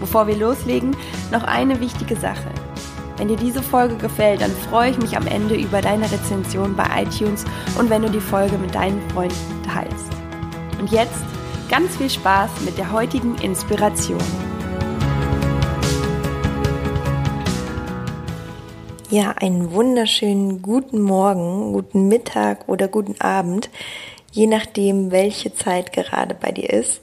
Bevor wir loslegen, noch eine wichtige Sache. Wenn dir diese Folge gefällt, dann freue ich mich am Ende über deine Rezension bei iTunes und wenn du die Folge mit deinen Freunden teilst. Und jetzt ganz viel Spaß mit der heutigen Inspiration. Ja, einen wunderschönen guten Morgen, guten Mittag oder guten Abend, je nachdem, welche Zeit gerade bei dir ist.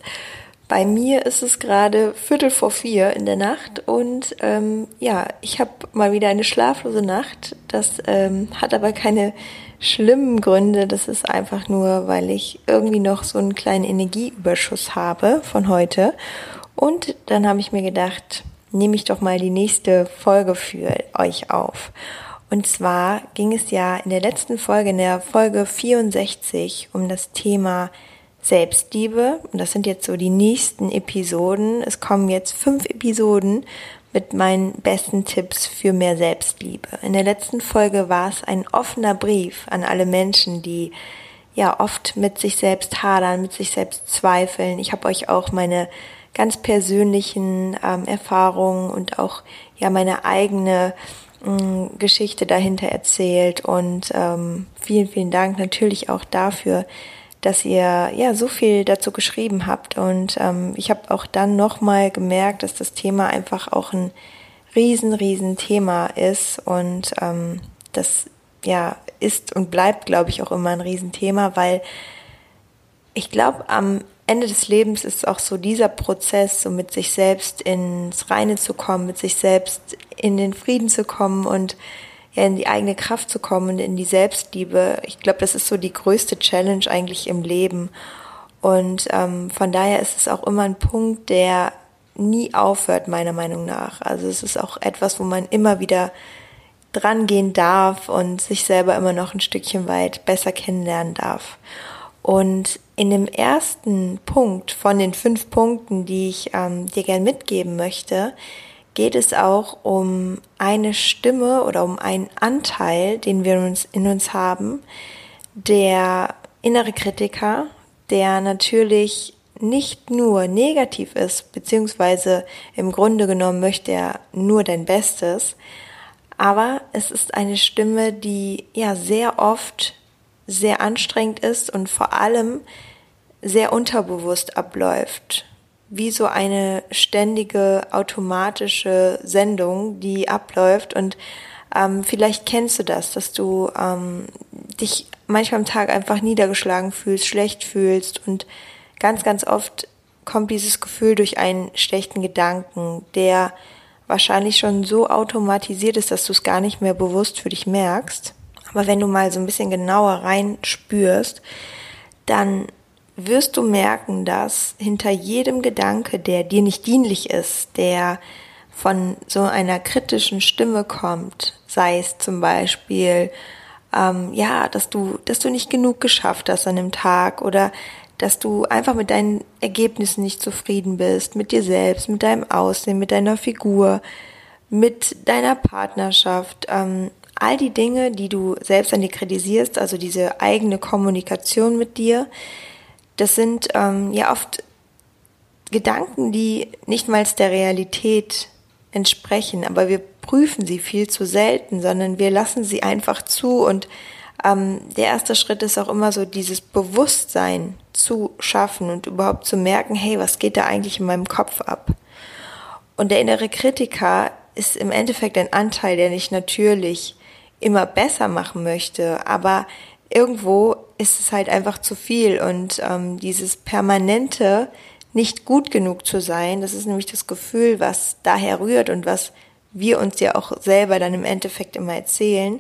Bei mir ist es gerade Viertel vor vier in der Nacht und ähm, ja, ich habe mal wieder eine schlaflose Nacht. Das ähm, hat aber keine schlimmen Gründe. Das ist einfach nur, weil ich irgendwie noch so einen kleinen Energieüberschuss habe von heute. Und dann habe ich mir gedacht, nehme ich doch mal die nächste Folge für euch auf. Und zwar ging es ja in der letzten Folge, in der Folge 64, um das Thema Selbstliebe. Und das sind jetzt so die nächsten Episoden. Es kommen jetzt fünf Episoden mit meinen besten Tipps für mehr Selbstliebe. In der letzten Folge war es ein offener Brief an alle Menschen, die ja oft mit sich selbst hadern, mit sich selbst zweifeln. Ich habe euch auch meine ganz persönlichen ähm, Erfahrungen und auch ja meine eigene ähm, Geschichte dahinter erzählt und ähm, vielen, vielen Dank natürlich auch dafür, dass ihr ja so viel dazu geschrieben habt. Und ähm, ich habe auch dann nochmal gemerkt, dass das Thema einfach auch ein riesen, riesen Thema ist. Und ähm, das ja ist und bleibt, glaube ich, auch immer ein Riesenthema, weil ich glaube, am Ende des Lebens ist auch so dieser Prozess, so mit sich selbst ins Reine zu kommen, mit sich selbst in den Frieden zu kommen und ja, in die eigene Kraft zu kommen in die Selbstliebe. Ich glaube, das ist so die größte Challenge eigentlich im Leben. Und ähm, von daher ist es auch immer ein Punkt, der nie aufhört, meiner Meinung nach. Also es ist auch etwas, wo man immer wieder dran gehen darf und sich selber immer noch ein Stückchen weit besser kennenlernen darf. Und in dem ersten Punkt von den fünf Punkten, die ich ähm, dir gern mitgeben möchte, geht es auch um eine Stimme oder um einen Anteil, den wir uns in uns haben, der innere Kritiker, der natürlich nicht nur negativ ist, beziehungsweise im Grunde genommen möchte er nur dein Bestes, aber es ist eine Stimme, die ja sehr oft sehr anstrengend ist und vor allem sehr unterbewusst abläuft wie so eine ständige automatische Sendung, die abläuft und ähm, vielleicht kennst du das, dass du ähm, dich manchmal am Tag einfach niedergeschlagen fühlst, schlecht fühlst und ganz, ganz oft kommt dieses Gefühl durch einen schlechten Gedanken, der wahrscheinlich schon so automatisiert ist, dass du es gar nicht mehr bewusst für dich merkst. Aber wenn du mal so ein bisschen genauer reinspürst, dann wirst du merken, dass hinter jedem Gedanke, der dir nicht dienlich ist, der von so einer kritischen Stimme kommt, sei es zum Beispiel, ähm, ja, dass du, dass du nicht genug geschafft hast an dem Tag oder dass du einfach mit deinen Ergebnissen nicht zufrieden bist, mit dir selbst, mit deinem Aussehen, mit deiner Figur, mit deiner Partnerschaft, ähm, all die Dinge, die du selbst an dir kritisierst, also diese eigene Kommunikation mit dir, das sind ähm, ja oft Gedanken, die nicht mal der Realität entsprechen, aber wir prüfen sie viel zu selten, sondern wir lassen sie einfach zu und ähm, der erste Schritt ist auch immer so dieses Bewusstsein zu schaffen und überhaupt zu merken, hey, was geht da eigentlich in meinem Kopf ab? Und der innere Kritiker ist im Endeffekt ein Anteil, der nicht natürlich immer besser machen möchte, aber irgendwo ist es halt einfach zu viel und ähm, dieses permanente nicht gut genug zu sein, das ist nämlich das Gefühl, was daher rührt und was wir uns ja auch selber dann im Endeffekt immer erzählen,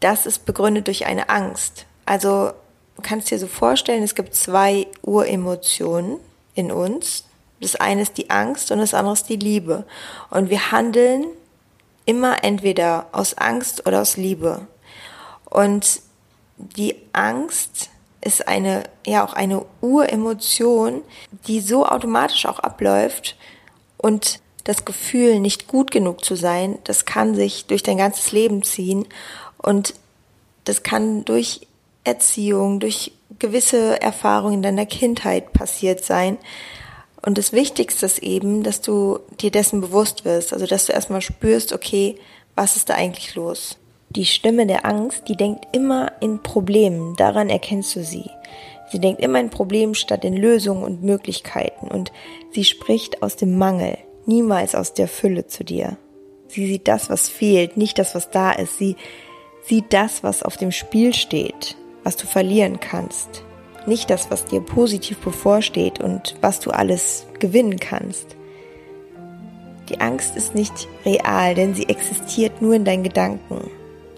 das ist begründet durch eine Angst. Also du kannst dir so vorstellen, es gibt zwei Uremotionen in uns. Das eine ist die Angst und das andere ist die Liebe. Und wir handeln immer entweder aus Angst oder aus Liebe. Und die Angst ist eine, ja, auch eine Uremotion, die so automatisch auch abläuft und das Gefühl, nicht gut genug zu sein, das kann sich durch dein ganzes Leben ziehen und das kann durch Erziehung, durch gewisse Erfahrungen in deiner Kindheit passiert sein. Und das Wichtigste ist eben, dass du dir dessen bewusst wirst, also dass du erstmal spürst, okay, was ist da eigentlich los? Die Stimme der Angst, die denkt immer in Problemen, daran erkennst du sie. Sie denkt immer in Problemen statt in Lösungen und Möglichkeiten und sie spricht aus dem Mangel, niemals aus der Fülle zu dir. Sie sieht das, was fehlt, nicht das, was da ist. Sie sieht das, was auf dem Spiel steht, was du verlieren kannst. Nicht das, was dir positiv bevorsteht und was du alles gewinnen kannst. Die Angst ist nicht real, denn sie existiert nur in deinen Gedanken.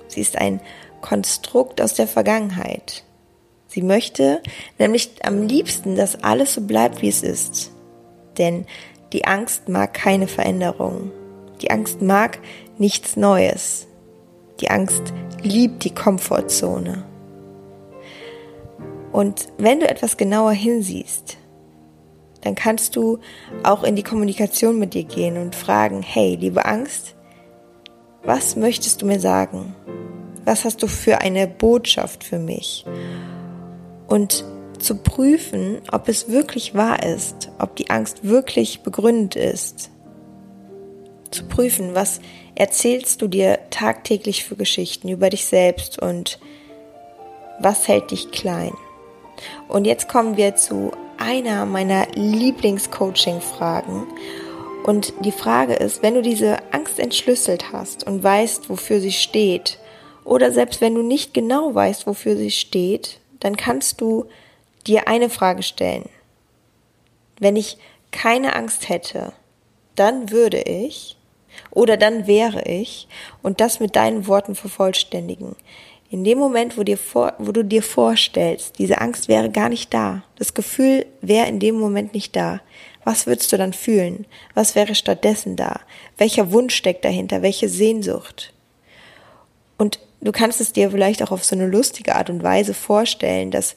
Sie ist ein Konstrukt aus der Vergangenheit. Sie möchte nämlich am liebsten, dass alles so bleibt, wie es ist. Denn die Angst mag keine Veränderung. Die Angst mag nichts Neues. Die Angst liebt die Komfortzone. Und wenn du etwas genauer hinsiehst, dann kannst du auch in die Kommunikation mit dir gehen und fragen, hey, liebe Angst, was möchtest du mir sagen? Was hast du für eine Botschaft für mich? Und zu prüfen, ob es wirklich wahr ist, ob die Angst wirklich begründet ist. Zu prüfen, was erzählst du dir tagtäglich für Geschichten über dich selbst und was hält dich klein. Und jetzt kommen wir zu einer meiner Lieblingscoaching-Fragen. Und die Frage ist, wenn du diese Angst entschlüsselt hast und weißt, wofür sie steht, oder selbst wenn du nicht genau weißt, wofür sie steht, dann kannst du dir eine Frage stellen. Wenn ich keine Angst hätte, dann würde ich oder dann wäre ich und das mit deinen Worten vervollständigen. In dem Moment, wo, dir vor, wo du dir vorstellst, diese Angst wäre gar nicht da, das Gefühl wäre in dem Moment nicht da, was würdest du dann fühlen? Was wäre stattdessen da? Welcher Wunsch steckt dahinter? Welche Sehnsucht? Und du kannst es dir vielleicht auch auf so eine lustige Art und Weise vorstellen, dass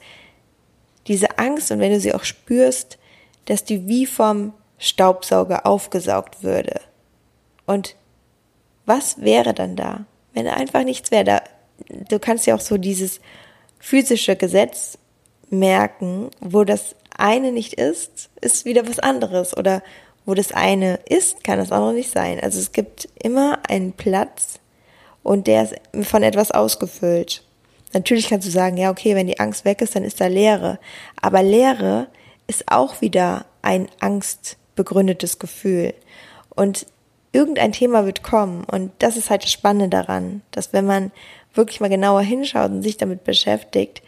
diese Angst und wenn du sie auch spürst, dass die wie vom Staubsauger aufgesaugt würde. Und was wäre dann da, wenn einfach nichts wäre? Da, du kannst ja auch so dieses physische Gesetz merken, wo das eine nicht ist, ist wieder was anderes. Oder wo das eine ist, kann das andere nicht sein. Also es gibt immer einen Platz und der ist von etwas ausgefüllt. Natürlich kannst du sagen, ja, okay, wenn die Angst weg ist, dann ist da Leere. Aber Leere ist auch wieder ein angstbegründetes Gefühl. Und irgendein Thema wird kommen. Und das ist halt das Spannende daran, dass wenn man wirklich mal genauer hinschaut und sich damit beschäftigt,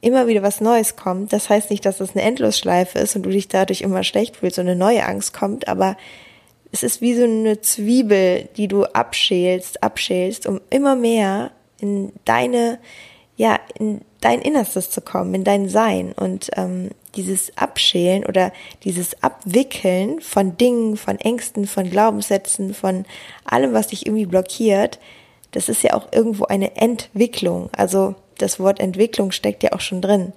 immer wieder was Neues kommt. Das heißt nicht, dass das eine Endlosschleife ist und du dich dadurch immer schlecht fühlst und eine neue Angst kommt, aber es ist wie so eine Zwiebel, die du abschälst, abschälst, um immer mehr in deine, ja, in dein Innerstes zu kommen, in dein Sein. Und ähm, dieses Abschälen oder dieses Abwickeln von Dingen, von Ängsten, von Glaubenssätzen, von allem, was dich irgendwie blockiert, das ist ja auch irgendwo eine Entwicklung. Also das Wort Entwicklung steckt ja auch schon drin.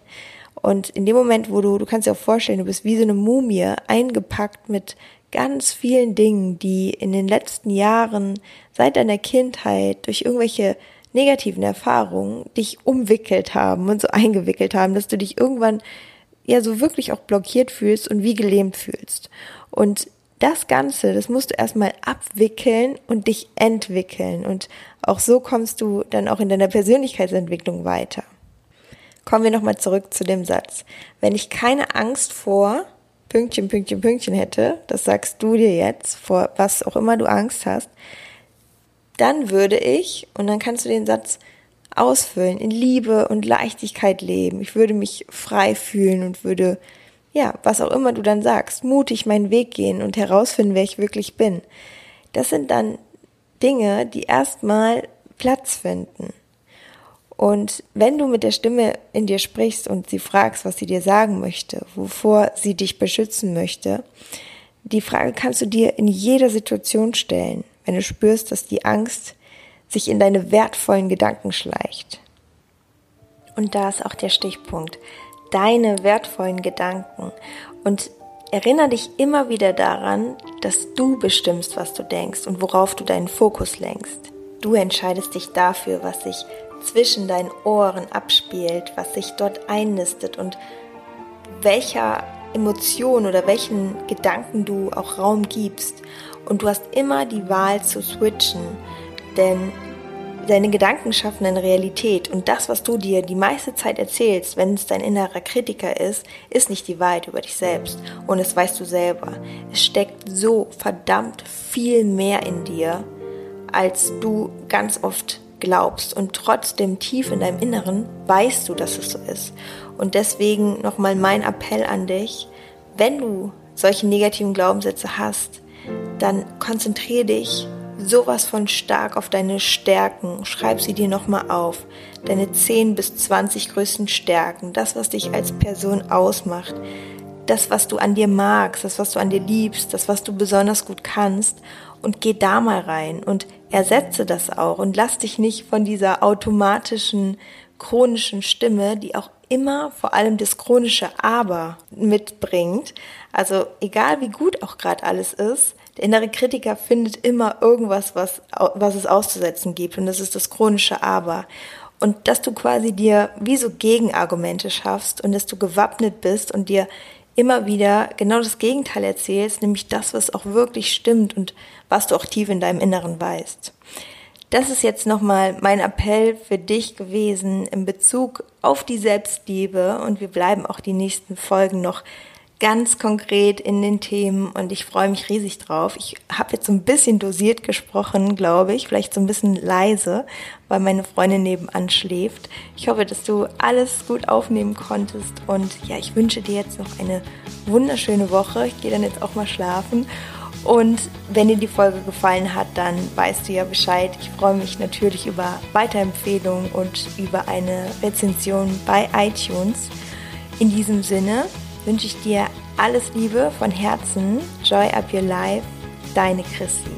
Und in dem Moment, wo du, du kannst dir auch vorstellen, du bist wie so eine Mumie eingepackt mit ganz vielen Dingen, die in den letzten Jahren seit deiner Kindheit durch irgendwelche negativen Erfahrungen dich umwickelt haben und so eingewickelt haben, dass du dich irgendwann ja so wirklich auch blockiert fühlst und wie gelähmt fühlst. Und das Ganze, das musst du erstmal abwickeln und dich entwickeln. Und auch so kommst du dann auch in deiner Persönlichkeitsentwicklung weiter. Kommen wir nochmal zurück zu dem Satz. Wenn ich keine Angst vor Pünktchen, Pünktchen, Pünktchen hätte, das sagst du dir jetzt, vor was auch immer du Angst hast, dann würde ich, und dann kannst du den Satz ausfüllen, in Liebe und Leichtigkeit leben. Ich würde mich frei fühlen und würde, ja, was auch immer du dann sagst, mutig meinen Weg gehen und herausfinden, wer ich wirklich bin. Das sind dann Dinge, die erstmal Platz finden. Und wenn du mit der Stimme in dir sprichst und sie fragst, was sie dir sagen möchte, wovor sie dich beschützen möchte, die Frage kannst du dir in jeder Situation stellen, wenn du spürst, dass die Angst sich in deine wertvollen Gedanken schleicht. Und da ist auch der Stichpunkt. Deine wertvollen Gedanken. Und erinnere dich immer wieder daran, dass du bestimmst, was du denkst und worauf du deinen Fokus lenkst. Du entscheidest dich dafür, was sich zwischen deinen Ohren abspielt, was sich dort einnistet und welcher Emotion oder welchen Gedanken du auch Raum gibst. Und du hast immer die Wahl zu switchen, denn deine Gedanken schaffen eine Realität und das, was du dir die meiste Zeit erzählst, wenn es dein innerer Kritiker ist, ist nicht die Wahrheit über dich selbst und das weißt du selber. Es steckt so verdammt viel mehr in dir, als du ganz oft glaubst und trotzdem tief in deinem Inneren weißt du, dass es so ist. Und deswegen nochmal mein Appell an dich, wenn du solche negativen Glaubenssätze hast, dann konzentriere dich sowas von stark auf deine Stärken. Schreib sie dir nochmal auf. Deine 10 bis 20 größten Stärken. Das, was dich als Person ausmacht. Das, was du an dir magst. Das, was du an dir liebst. Das, was du besonders gut kannst. Und geh da mal rein und ersetze das auch und lass dich nicht von dieser automatischen, chronischen Stimme, die auch immer vor allem das chronische Aber mitbringt. Also egal wie gut auch gerade alles ist, der innere Kritiker findet immer irgendwas, was, was es auszusetzen gibt. Und das ist das chronische Aber. Und dass du quasi dir wie so Gegenargumente schaffst und dass du gewappnet bist und dir immer wieder genau das Gegenteil erzählst, nämlich das, was auch wirklich stimmt und was du auch tief in deinem Inneren weißt. Das ist jetzt nochmal mein Appell für dich gewesen in Bezug auf die Selbstliebe und wir bleiben auch die nächsten Folgen noch ganz konkret in den Themen und ich freue mich riesig drauf. Ich habe jetzt so ein bisschen dosiert gesprochen, glaube ich, vielleicht so ein bisschen leise, weil meine Freundin nebenan schläft. Ich hoffe, dass du alles gut aufnehmen konntest und ja, ich wünsche dir jetzt noch eine wunderschöne Woche. Ich gehe dann jetzt auch mal schlafen und wenn dir die Folge gefallen hat, dann weißt du ja Bescheid. Ich freue mich natürlich über Weiterempfehlungen und über eine Rezension bei iTunes. In diesem Sinne, wünsche ich dir alles Liebe von Herzen. Joy up your life, deine Chrissy.